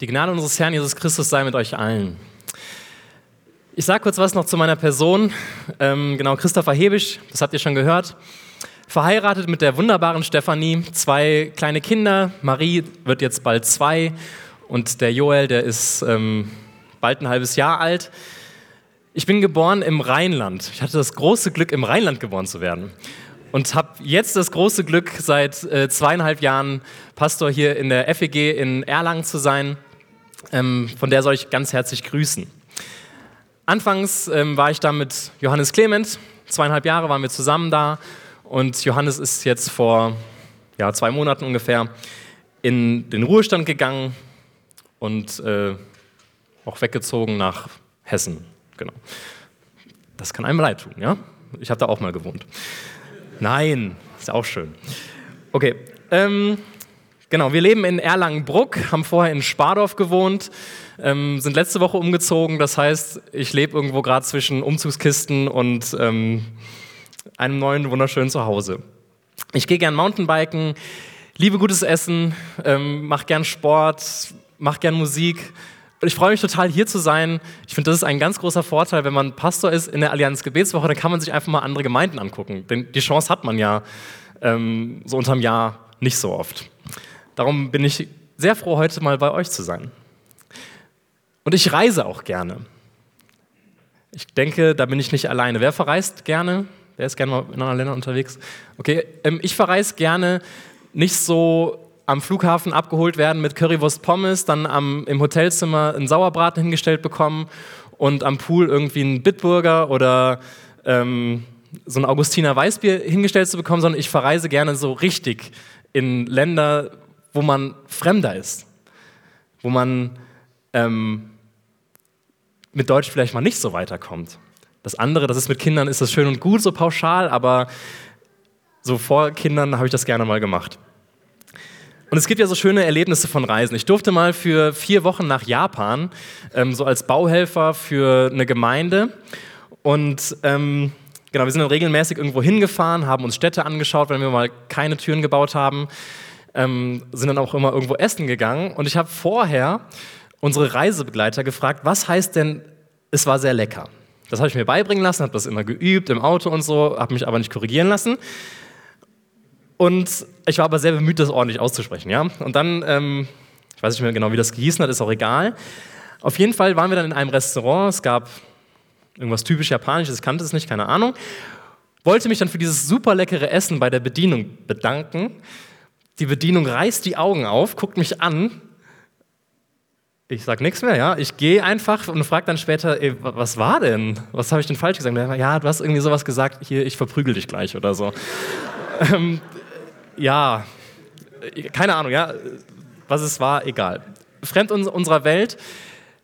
Die Gnade unseres Herrn Jesus Christus sei mit euch allen. Ich sage kurz was noch zu meiner Person. Ähm, genau, Christopher Hebisch, das habt ihr schon gehört. Verheiratet mit der wunderbaren Stefanie, zwei kleine Kinder. Marie wird jetzt bald zwei und der Joel, der ist ähm, bald ein halbes Jahr alt. Ich bin geboren im Rheinland. Ich hatte das große Glück, im Rheinland geboren zu werden und habe jetzt das große Glück, seit äh, zweieinhalb Jahren Pastor hier in der FEG in Erlangen zu sein. Ähm, von der soll ich ganz herzlich grüßen. Anfangs ähm, war ich da mit Johannes Clement, zweieinhalb Jahre waren wir zusammen da und Johannes ist jetzt vor ja, zwei Monaten ungefähr in den Ruhestand gegangen und äh, auch weggezogen nach Hessen. Genau. Das kann einem leid tun, ja? Ich habe da auch mal gewohnt. Nein, ist auch schön. Okay, ähm, Genau, wir leben in Erlangen-Bruck, haben vorher in Spardorf gewohnt, ähm, sind letzte Woche umgezogen. Das heißt, ich lebe irgendwo gerade zwischen Umzugskisten und ähm, einem neuen, wunderschönen Zuhause. Ich gehe gern Mountainbiken, liebe gutes Essen, ähm, mache gern Sport, mache gern Musik. Ich freue mich total, hier zu sein. Ich finde, das ist ein ganz großer Vorteil, wenn man Pastor ist in der Allianz Gebetswoche, dann kann man sich einfach mal andere Gemeinden angucken. Denn die Chance hat man ja ähm, so unterm Jahr nicht so oft. Darum bin ich sehr froh, heute mal bei euch zu sein. Und ich reise auch gerne. Ich denke, da bin ich nicht alleine. Wer verreist gerne? Wer ist gerne mal in anderen Ländern unterwegs? Okay, ähm, ich verreise gerne nicht so am Flughafen abgeholt werden mit Currywurst Pommes, dann am, im Hotelzimmer einen Sauerbraten hingestellt bekommen und am Pool irgendwie einen Bitburger oder ähm, so ein Augustiner Weißbier hingestellt zu bekommen, sondern ich verreise gerne so richtig in Länder, wo man Fremder ist, wo man ähm, mit Deutsch vielleicht mal nicht so weiterkommt. Das andere, das ist mit Kindern, ist das schön und gut, so pauschal, aber so vor Kindern habe ich das gerne mal gemacht. Und es gibt ja so schöne Erlebnisse von Reisen. Ich durfte mal für vier Wochen nach Japan, ähm, so als Bauhelfer für eine Gemeinde. Und ähm, genau, wir sind dann regelmäßig irgendwo hingefahren, haben uns Städte angeschaut, wenn wir mal keine Türen gebaut haben ähm, sind dann auch immer irgendwo essen gegangen. Und ich habe vorher unsere Reisebegleiter gefragt, was heißt denn, es war sehr lecker? Das habe ich mir beibringen lassen, habe das immer geübt im Auto und so, habe mich aber nicht korrigieren lassen. Und ich war aber sehr bemüht, das ordentlich auszusprechen. Ja? Und dann, ähm, ich weiß nicht mehr genau, wie das gehießen hat, ist auch egal. Auf jeden Fall waren wir dann in einem Restaurant. Es gab irgendwas typisch Japanisches, ich kannte es nicht, keine Ahnung. Wollte mich dann für dieses super leckere Essen bei der Bedienung bedanken. Die Bedienung reißt die Augen auf, guckt mich an. Ich sage nichts mehr, ja. Ich gehe einfach und frage dann später, ey, was war denn? Was habe ich denn falsch gesagt? Ja, du hast irgendwie sowas gesagt, hier, ich verprügel dich gleich oder so. ähm, ja, keine Ahnung, ja. Was es war, egal. Fremd unserer Welt,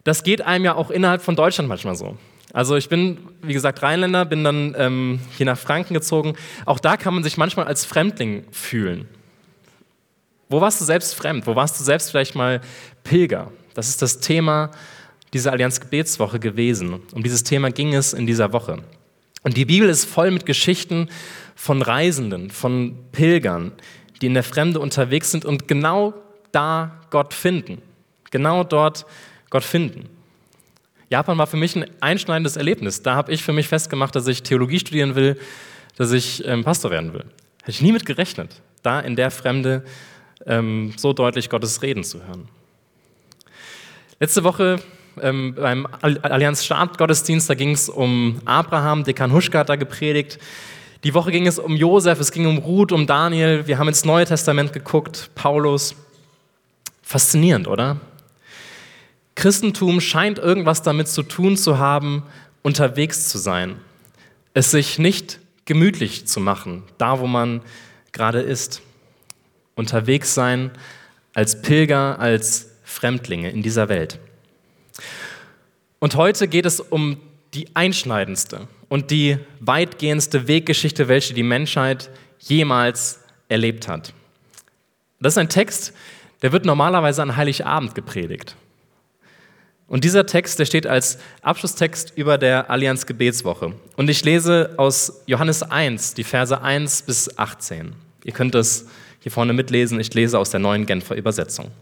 das geht einem ja auch innerhalb von Deutschland manchmal so. Also ich bin, wie gesagt, Rheinländer, bin dann ähm, hier nach Franken gezogen. Auch da kann man sich manchmal als Fremdling fühlen. Wo warst du selbst fremd? Wo warst du selbst vielleicht mal Pilger? Das ist das Thema dieser Allianz Gebetswoche gewesen. Um dieses Thema ging es in dieser Woche. Und die Bibel ist voll mit Geschichten von Reisenden, von Pilgern, die in der Fremde unterwegs sind und genau da Gott finden. Genau dort Gott finden. Japan war für mich ein einschneidendes Erlebnis. Da habe ich für mich festgemacht, dass ich Theologie studieren will, dass ich ähm, Pastor werden will. Hätte ich nie mit gerechnet, da in der Fremde ähm, so deutlich Gottes Reden zu hören. Letzte Woche ähm, beim Allianz Start Gottesdienst, da ging es um Abraham, Dekan Huschka hat da gepredigt. Die Woche ging es um Josef, es ging um Ruth, um Daniel. Wir haben ins Neue Testament geguckt, Paulus. Faszinierend, oder? Christentum scheint irgendwas damit zu tun zu haben, unterwegs zu sein. Es sich nicht gemütlich zu machen, da wo man gerade ist unterwegs sein als Pilger, als Fremdlinge in dieser Welt. Und heute geht es um die einschneidendste und die weitgehendste Weggeschichte, welche die Menschheit jemals erlebt hat. Das ist ein Text, der wird normalerweise an Heiligabend gepredigt. Und dieser Text, der steht als Abschlusstext über der Allianz Gebetswoche. Und ich lese aus Johannes 1, die Verse 1 bis 18. Ihr könnt das hier vorne mitlesen. Ich lese aus der neuen Genfer Übersetzung.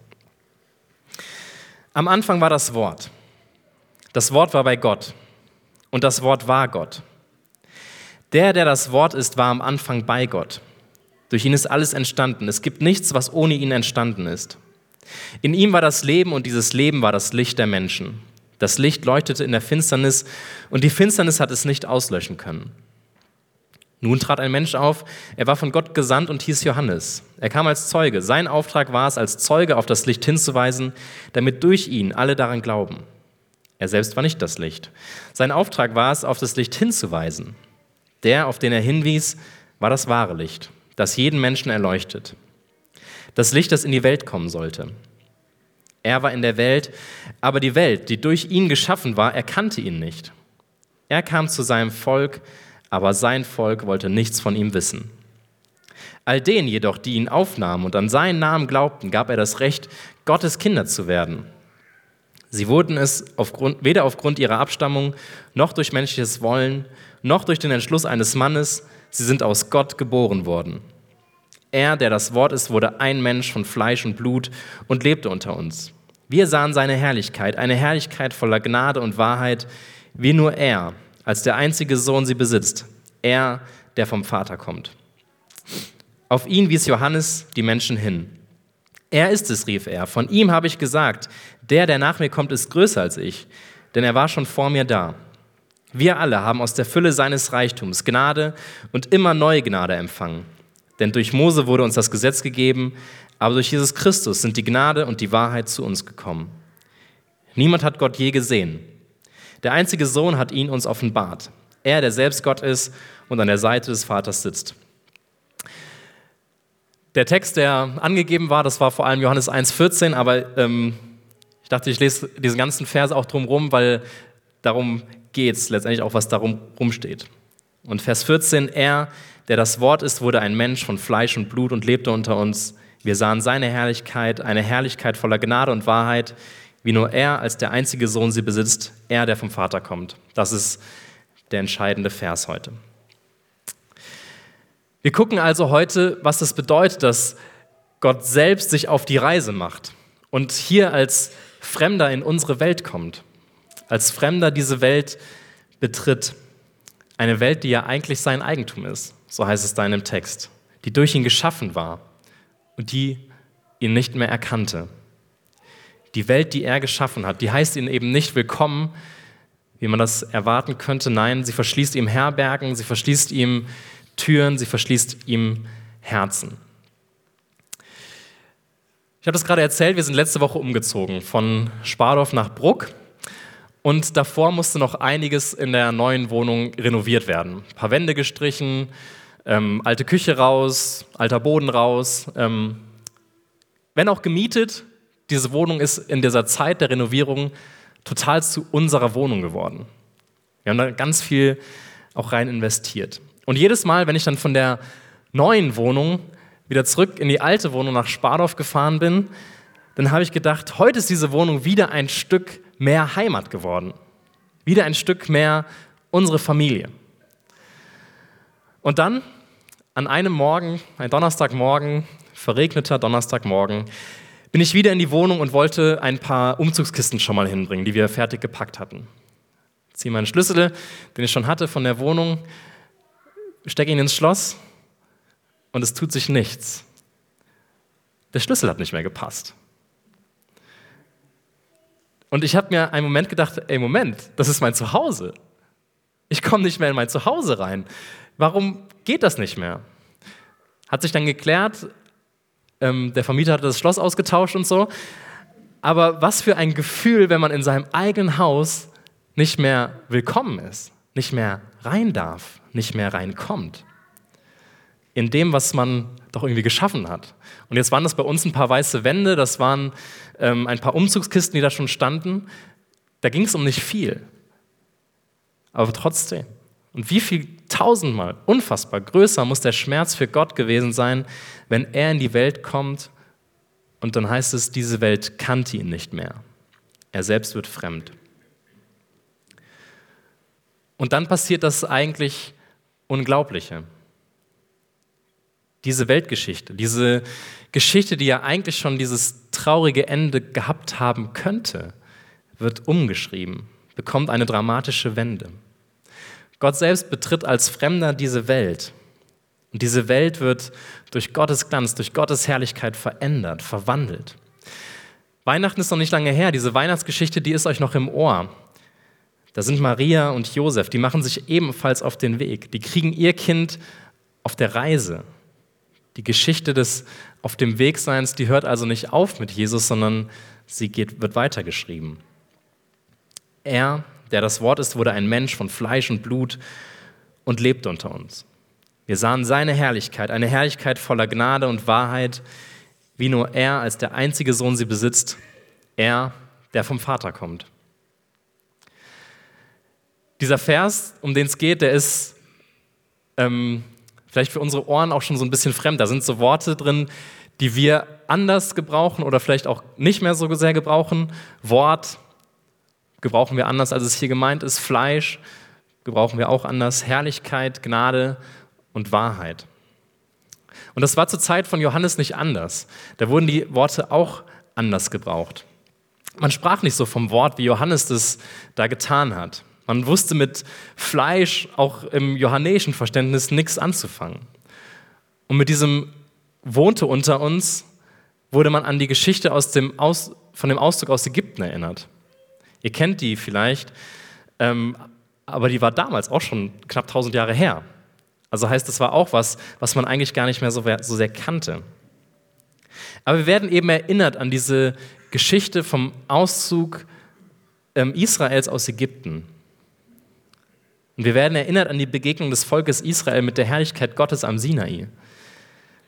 Am Anfang war das Wort. Das Wort war bei Gott. Und das Wort war Gott. Der, der das Wort ist, war am Anfang bei Gott. Durch ihn ist alles entstanden. Es gibt nichts, was ohne ihn entstanden ist. In ihm war das Leben und dieses Leben war das Licht der Menschen. Das Licht leuchtete in der Finsternis und die Finsternis hat es nicht auslöschen können. Nun trat ein Mensch auf, er war von Gott gesandt und hieß Johannes. Er kam als Zeuge. Sein Auftrag war es, als Zeuge auf das Licht hinzuweisen, damit durch ihn alle daran glauben. Er selbst war nicht das Licht. Sein Auftrag war es, auf das Licht hinzuweisen. Der, auf den er hinwies, war das wahre Licht, das jeden Menschen erleuchtet. Das Licht, das in die Welt kommen sollte. Er war in der Welt, aber die Welt, die durch ihn geschaffen war, erkannte ihn nicht. Er kam zu seinem Volk, aber sein Volk wollte nichts von ihm wissen. All denen jedoch, die ihn aufnahmen und an seinen Namen glaubten, gab er das Recht, Gottes Kinder zu werden. Sie wurden es aufgrund, weder aufgrund ihrer Abstammung, noch durch menschliches Wollen, noch durch den Entschluss eines Mannes, sie sind aus Gott geboren worden. Er, der das Wort ist, wurde ein Mensch von Fleisch und Blut und lebte unter uns. Wir sahen seine Herrlichkeit, eine Herrlichkeit voller Gnade und Wahrheit, wie nur er, als der einzige Sohn sie besitzt, er, der vom Vater kommt. Auf ihn wies Johannes die Menschen hin. Er ist es, rief er. Von ihm habe ich gesagt, der, der nach mir kommt, ist größer als ich, denn er war schon vor mir da. Wir alle haben aus der Fülle seines Reichtums Gnade und immer neue Gnade empfangen. Denn durch Mose wurde uns das Gesetz gegeben, aber durch Jesus Christus sind die Gnade und die Wahrheit zu uns gekommen. Niemand hat Gott je gesehen. Der einzige Sohn hat ihn uns offenbart. Er, der selbst Gott ist und an der Seite des Vaters sitzt. Der Text, der angegeben war, das war vor allem Johannes 1,14, aber ähm, ich dachte, ich lese diesen ganzen Vers auch drumherum, weil darum geht es letztendlich auch, was darum rumsteht. Und Vers 14, er, der das Wort ist, wurde ein Mensch von Fleisch und Blut und lebte unter uns. Wir sahen seine Herrlichkeit, eine Herrlichkeit voller Gnade und Wahrheit, wie nur er als der einzige Sohn sie besitzt, er, der vom Vater kommt. Das ist der entscheidende Vers heute. Wir gucken also heute, was es bedeutet, dass Gott selbst sich auf die Reise macht und hier als Fremder in unsere Welt kommt, als Fremder diese Welt betritt. Eine Welt, die ja eigentlich sein Eigentum ist, so heißt es da in dem Text, die durch ihn geschaffen war und die ihn nicht mehr erkannte. Die Welt, die er geschaffen hat, die heißt ihn eben nicht willkommen, wie man das erwarten könnte. Nein, sie verschließt ihm Herbergen, sie verschließt ihm Türen, sie verschließt ihm Herzen. Ich habe das gerade erzählt, wir sind letzte Woche umgezogen von Spardorf nach Bruck. Und davor musste noch einiges in der neuen Wohnung renoviert werden. Ein paar Wände gestrichen, ähm, alte Küche raus, alter Boden raus. Ähm, wenn auch gemietet, diese Wohnung ist in dieser Zeit der Renovierung total zu unserer Wohnung geworden. Wir haben da ganz viel auch rein investiert. Und jedes Mal, wenn ich dann von der neuen Wohnung wieder zurück in die alte Wohnung nach Spardorf gefahren bin, dann habe ich gedacht, heute ist diese Wohnung wieder ein Stück mehr Heimat geworden. Wieder ein Stück mehr unsere Familie. Und dann, an einem Morgen, ein Donnerstagmorgen, verregneter Donnerstagmorgen, bin ich wieder in die Wohnung und wollte ein paar Umzugskisten schon mal hinbringen, die wir fertig gepackt hatten. Ziehe meinen Schlüssel, den ich schon hatte von der Wohnung, stecke ihn ins Schloss und es tut sich nichts. Der Schlüssel hat nicht mehr gepasst. Und ich habe mir einen Moment gedacht, ey Moment, das ist mein Zuhause. Ich komme nicht mehr in mein Zuhause rein. Warum geht das nicht mehr? Hat sich dann geklärt, ähm, der Vermieter hatte das Schloss ausgetauscht und so. Aber was für ein Gefühl, wenn man in seinem eigenen Haus nicht mehr willkommen ist, nicht mehr rein darf, nicht mehr reinkommt. In dem, was man doch irgendwie geschaffen hat. Und jetzt waren das bei uns ein paar weiße Wände, das waren ähm, ein paar Umzugskisten, die da schon standen. Da ging es um nicht viel. Aber trotzdem. Und wie viel tausendmal, unfassbar größer muss der Schmerz für Gott gewesen sein, wenn er in die Welt kommt und dann heißt es, diese Welt kannte ihn nicht mehr. Er selbst wird fremd. Und dann passiert das eigentlich Unglaubliche. Diese Weltgeschichte, diese Geschichte, die ja eigentlich schon dieses traurige Ende gehabt haben könnte, wird umgeschrieben, bekommt eine dramatische Wende. Gott selbst betritt als Fremder diese Welt. Und diese Welt wird durch Gottes Glanz, durch Gottes Herrlichkeit verändert, verwandelt. Weihnachten ist noch nicht lange her. Diese Weihnachtsgeschichte, die ist euch noch im Ohr. Da sind Maria und Josef, die machen sich ebenfalls auf den Weg. Die kriegen ihr Kind auf der Reise. Die Geschichte des Auf dem Wegseins, die hört also nicht auf mit Jesus, sondern sie geht, wird weitergeschrieben. Er, der das Wort ist, wurde ein Mensch von Fleisch und Blut und lebte unter uns. Wir sahen seine Herrlichkeit, eine Herrlichkeit voller Gnade und Wahrheit, wie nur er als der einzige Sohn sie besitzt, er, der vom Vater kommt. Dieser Vers, um den es geht, der ist ähm, vielleicht für unsere Ohren auch schon so ein bisschen fremd. Da sind so Worte drin, die wir anders gebrauchen oder vielleicht auch nicht mehr so sehr gebrauchen. Wort gebrauchen wir anders, als es hier gemeint ist. Fleisch gebrauchen wir auch anders. Herrlichkeit, Gnade und Wahrheit. Und das war zur Zeit von Johannes nicht anders. Da wurden die Worte auch anders gebraucht. Man sprach nicht so vom Wort, wie Johannes das da getan hat. Man wusste mit Fleisch auch im johannäischen Verständnis nichts anzufangen. Und mit diesem wohnte unter uns wurde man an die Geschichte aus dem aus, von dem Auszug aus Ägypten erinnert. Ihr kennt die vielleicht, ähm, aber die war damals auch schon knapp 1000 Jahre her. Also heißt, das war auch was, was man eigentlich gar nicht mehr so, so sehr kannte. Aber wir werden eben erinnert an diese Geschichte vom Auszug ähm, Israels aus Ägypten. Und wir werden erinnert an die Begegnung des Volkes Israel mit der Herrlichkeit Gottes am Sinai.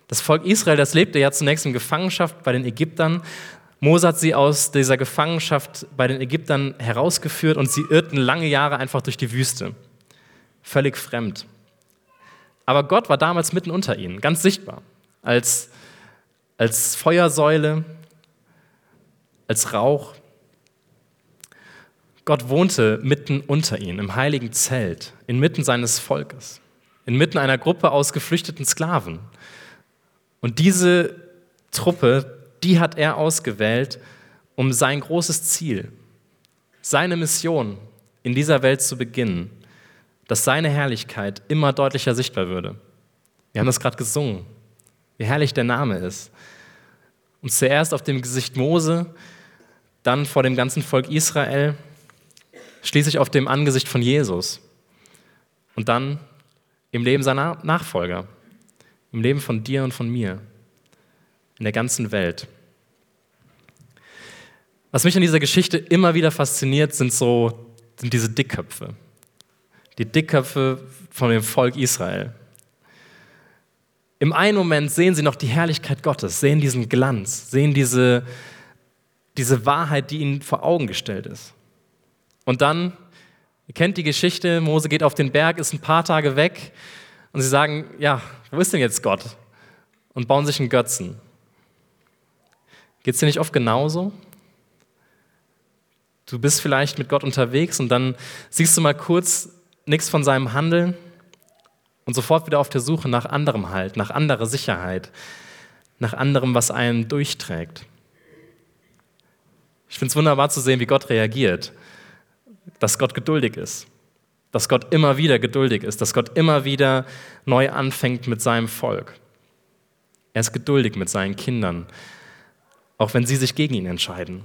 Das Volk Israel, das lebte ja zunächst in Gefangenschaft bei den Ägyptern. Mose hat sie aus dieser Gefangenschaft bei den Ägyptern herausgeführt und sie irrten lange Jahre einfach durch die Wüste. Völlig fremd. Aber Gott war damals mitten unter ihnen, ganz sichtbar. Als, als Feuersäule, als Rauch. Gott wohnte mitten unter ihnen, im heiligen Zelt, inmitten seines Volkes, inmitten einer Gruppe aus geflüchteten Sklaven. Und diese Truppe, die hat er ausgewählt, um sein großes Ziel, seine Mission in dieser Welt zu beginnen, dass seine Herrlichkeit immer deutlicher sichtbar würde. Wir haben das gerade gesungen, wie herrlich der Name ist. Und zuerst auf dem Gesicht Mose, dann vor dem ganzen Volk Israel schließlich auf dem Angesicht von Jesus und dann im Leben seiner Nachfolger, im Leben von dir und von mir, in der ganzen Welt. Was mich an dieser Geschichte immer wieder fasziniert, sind so sind diese Dickköpfe. Die Dickköpfe von dem Volk Israel. Im einen Moment sehen sie noch die Herrlichkeit Gottes, sehen diesen Glanz, sehen diese, diese Wahrheit, die ihnen vor Augen gestellt ist. Und dann, ihr kennt die Geschichte, Mose geht auf den Berg, ist ein paar Tage weg und sie sagen, ja, wo ist denn jetzt Gott? Und bauen sich einen Götzen. Geht es dir nicht oft genauso? Du bist vielleicht mit Gott unterwegs und dann siehst du mal kurz nichts von seinem Handeln und sofort wieder auf der Suche nach anderem Halt, nach anderer Sicherheit, nach anderem, was einen durchträgt. Ich finde es wunderbar zu sehen, wie Gott reagiert dass Gott geduldig ist, dass Gott immer wieder geduldig ist, dass Gott immer wieder neu anfängt mit seinem Volk. Er ist geduldig mit seinen Kindern, auch wenn sie sich gegen ihn entscheiden.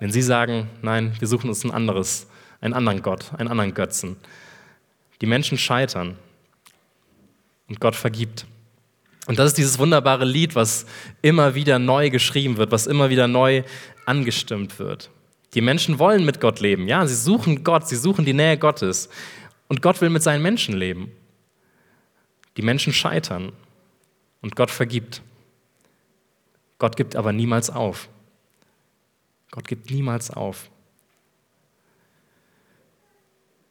Wenn sie sagen, nein, wir suchen uns ein anderes, einen anderen Gott, einen anderen Götzen. Die Menschen scheitern und Gott vergibt. Und das ist dieses wunderbare Lied, was immer wieder neu geschrieben wird, was immer wieder neu angestimmt wird. Die Menschen wollen mit Gott leben. Ja, sie suchen Gott, sie suchen die Nähe Gottes. Und Gott will mit seinen Menschen leben. Die Menschen scheitern und Gott vergibt. Gott gibt aber niemals auf. Gott gibt niemals auf.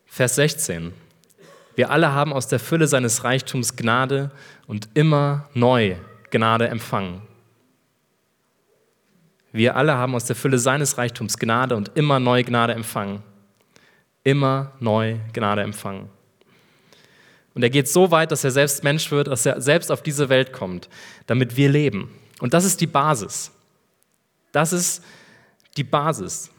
Vers 16. Wir alle haben aus der Fülle seines Reichtums Gnade und immer neu Gnade empfangen. Wir alle haben aus der Fülle seines Reichtums Gnade und immer neu Gnade empfangen. Immer neu Gnade empfangen. Und er geht so weit, dass er selbst Mensch wird, dass er selbst auf diese Welt kommt, damit wir leben. Und das ist die Basis. Das ist die Basis.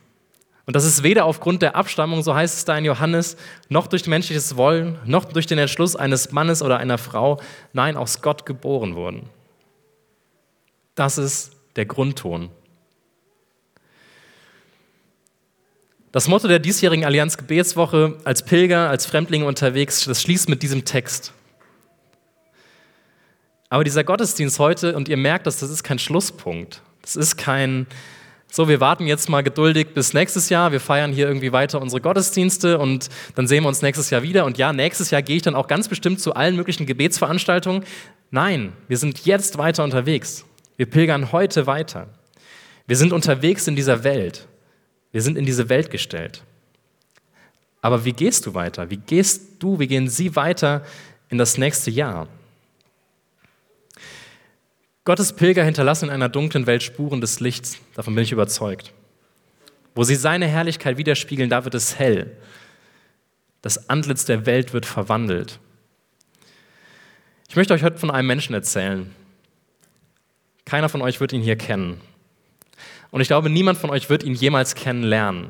Und das ist weder aufgrund der Abstammung, so heißt es da in Johannes, noch durch menschliches Wollen, noch durch den Entschluss eines Mannes oder einer Frau, nein, aus Gott geboren worden. Das ist der Grundton. Das Motto der diesjährigen Allianz Gebetswoche als Pilger, als Fremdlinge unterwegs, das schließt mit diesem Text. Aber dieser Gottesdienst heute, und ihr merkt das, das ist kein Schlusspunkt. Das ist kein, so, wir warten jetzt mal geduldig bis nächstes Jahr, wir feiern hier irgendwie weiter unsere Gottesdienste und dann sehen wir uns nächstes Jahr wieder. Und ja, nächstes Jahr gehe ich dann auch ganz bestimmt zu allen möglichen Gebetsveranstaltungen. Nein, wir sind jetzt weiter unterwegs. Wir pilgern heute weiter. Wir sind unterwegs in dieser Welt. Wir sind in diese Welt gestellt. Aber wie gehst du weiter? Wie gehst du, wie gehen Sie weiter in das nächste Jahr? Gottes Pilger hinterlassen in einer dunklen Welt Spuren des Lichts, davon bin ich überzeugt. Wo sie seine Herrlichkeit widerspiegeln, da wird es hell. Das Antlitz der Welt wird verwandelt. Ich möchte euch heute von einem Menschen erzählen. Keiner von euch wird ihn hier kennen. Und ich glaube, niemand von euch wird ihn jemals kennenlernen.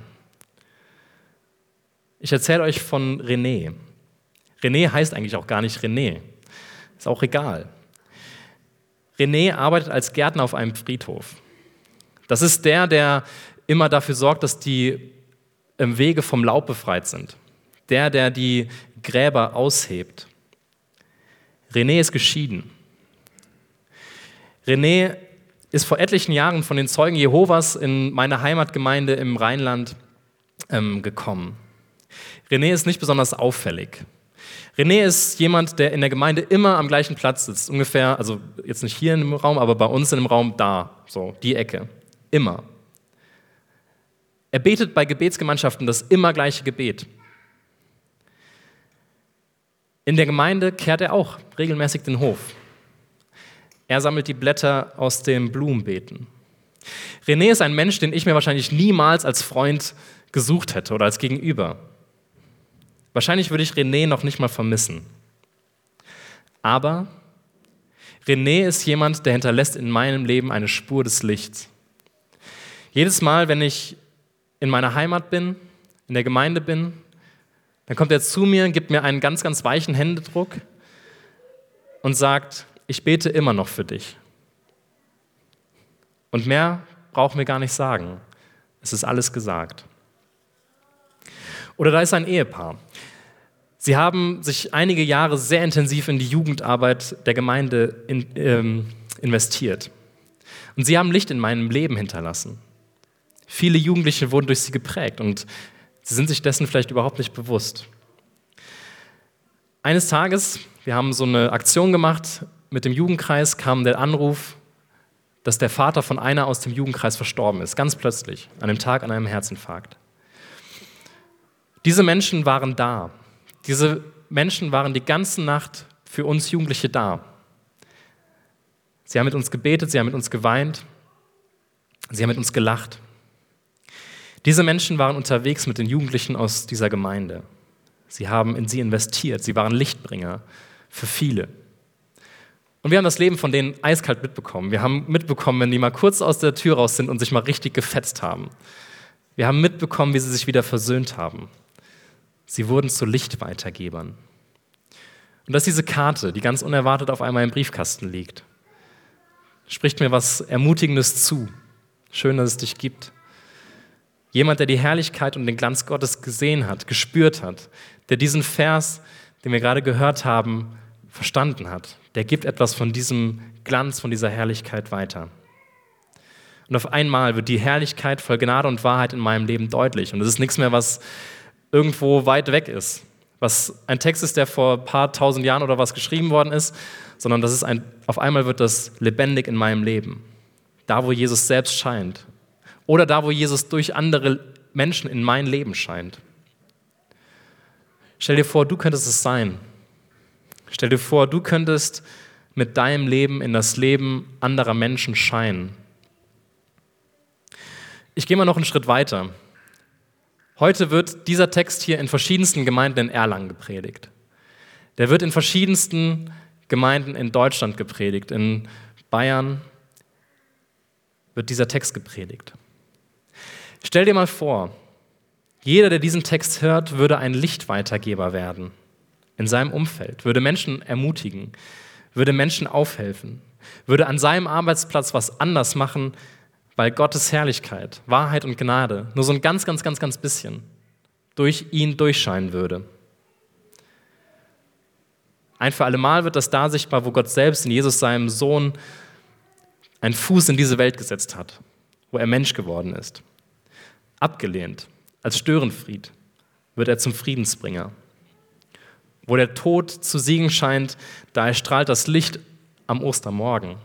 Ich erzähle euch von René. René heißt eigentlich auch gar nicht René. Ist auch egal. René arbeitet als Gärtner auf einem Friedhof. Das ist der, der immer dafür sorgt, dass die ähm, Wege vom Laub befreit sind. Der, der die Gräber aushebt. René ist geschieden. René ist vor etlichen Jahren von den Zeugen Jehovas in meine Heimatgemeinde im Rheinland ähm, gekommen. René ist nicht besonders auffällig. René ist jemand, der in der Gemeinde immer am gleichen Platz sitzt, ungefähr, also jetzt nicht hier im Raum, aber bei uns in dem Raum da, so die Ecke, immer. Er betet bei Gebetsgemeinschaften das immer gleiche Gebet. In der Gemeinde kehrt er auch regelmäßig den Hof. Er sammelt die Blätter aus dem Blumenbeeten. René ist ein Mensch, den ich mir wahrscheinlich niemals als Freund gesucht hätte oder als Gegenüber. Wahrscheinlich würde ich René noch nicht mal vermissen. Aber René ist jemand, der hinterlässt in meinem Leben eine Spur des Lichts. Jedes Mal, wenn ich in meiner Heimat bin, in der Gemeinde bin, dann kommt er zu mir, gibt mir einen ganz, ganz weichen Händedruck und sagt, ich bete immer noch für dich. Und mehr brauchen wir gar nicht sagen. Es ist alles gesagt. Oder da ist ein Ehepaar. Sie haben sich einige Jahre sehr intensiv in die Jugendarbeit der Gemeinde in, ähm, investiert. Und sie haben Licht in meinem Leben hinterlassen. Viele Jugendliche wurden durch sie geprägt und sie sind sich dessen vielleicht überhaupt nicht bewusst. Eines Tages, wir haben so eine Aktion gemacht, mit dem Jugendkreis kam der Anruf, dass der Vater von einer aus dem Jugendkreis verstorben ist, ganz plötzlich, an dem Tag an einem Herzinfarkt. Diese Menschen waren da. Diese Menschen waren die ganze Nacht für uns Jugendliche da. Sie haben mit uns gebetet, sie haben mit uns geweint, sie haben mit uns gelacht. Diese Menschen waren unterwegs mit den Jugendlichen aus dieser Gemeinde. Sie haben in sie investiert, sie waren Lichtbringer für viele. Und wir haben das Leben von denen eiskalt mitbekommen. Wir haben mitbekommen, wenn die mal kurz aus der Tür raus sind und sich mal richtig gefetzt haben. Wir haben mitbekommen, wie sie sich wieder versöhnt haben. Sie wurden zu Lichtweitergebern. Und dass diese Karte, die ganz unerwartet auf einmal im Briefkasten liegt, spricht mir was Ermutigendes zu. Schön, dass es dich gibt. Jemand, der die Herrlichkeit und den Glanz Gottes gesehen hat, gespürt hat, der diesen Vers, den wir gerade gehört haben, verstanden hat, der gibt etwas von diesem Glanz, von dieser Herrlichkeit weiter. Und auf einmal wird die Herrlichkeit voll Gnade und Wahrheit in meinem Leben deutlich. Und es ist nichts mehr, was irgendwo weit weg ist, was ein Text ist, der vor ein paar tausend Jahren oder was geschrieben worden ist, sondern das ist ein, auf einmal wird das lebendig in meinem Leben. Da, wo Jesus selbst scheint. Oder da, wo Jesus durch andere Menschen in mein Leben scheint. Stell dir vor, du könntest es sein. Stell dir vor, du könntest mit deinem Leben in das Leben anderer Menschen scheinen. Ich gehe mal noch einen Schritt weiter. Heute wird dieser Text hier in verschiedensten Gemeinden in Erlangen gepredigt. Der wird in verschiedensten Gemeinden in Deutschland gepredigt, in Bayern, wird dieser Text gepredigt. Stell dir mal vor, jeder, der diesen Text hört, würde ein Lichtweitergeber werden in seinem Umfeld, würde Menschen ermutigen, würde Menschen aufhelfen, würde an seinem Arbeitsplatz was anders machen, weil Gottes Herrlichkeit, Wahrheit und Gnade nur so ein ganz, ganz, ganz, ganz bisschen durch ihn durchscheinen würde. Ein für alle Mal wird das da sichtbar, wo Gott selbst in Jesus, seinem Sohn, einen Fuß in diese Welt gesetzt hat, wo er Mensch geworden ist. Abgelehnt, als Störenfried, wird er zum Friedensbringer. Wo der Tod zu siegen scheint, da erstrahlt das Licht am Ostermorgen.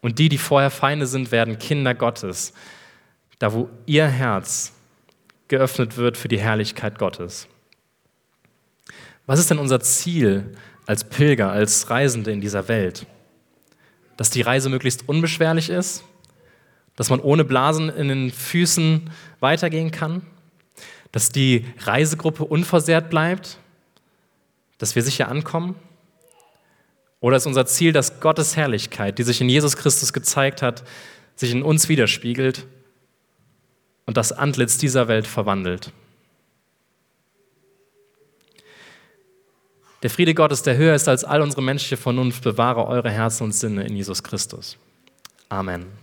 Und die, die vorher Feinde sind, werden Kinder Gottes, da wo ihr Herz geöffnet wird für die Herrlichkeit Gottes. Was ist denn unser Ziel als Pilger, als Reisende in dieser Welt? Dass die Reise möglichst unbeschwerlich ist, dass man ohne Blasen in den Füßen weitergehen kann, dass die Reisegruppe unversehrt bleibt, dass wir sicher ankommen? Oder ist unser Ziel, dass Gottes Herrlichkeit, die sich in Jesus Christus gezeigt hat, sich in uns widerspiegelt und das Antlitz dieser Welt verwandelt? Der Friede Gottes, der höher ist als all unsere menschliche Vernunft, bewahre eure Herzen und Sinne in Jesus Christus. Amen.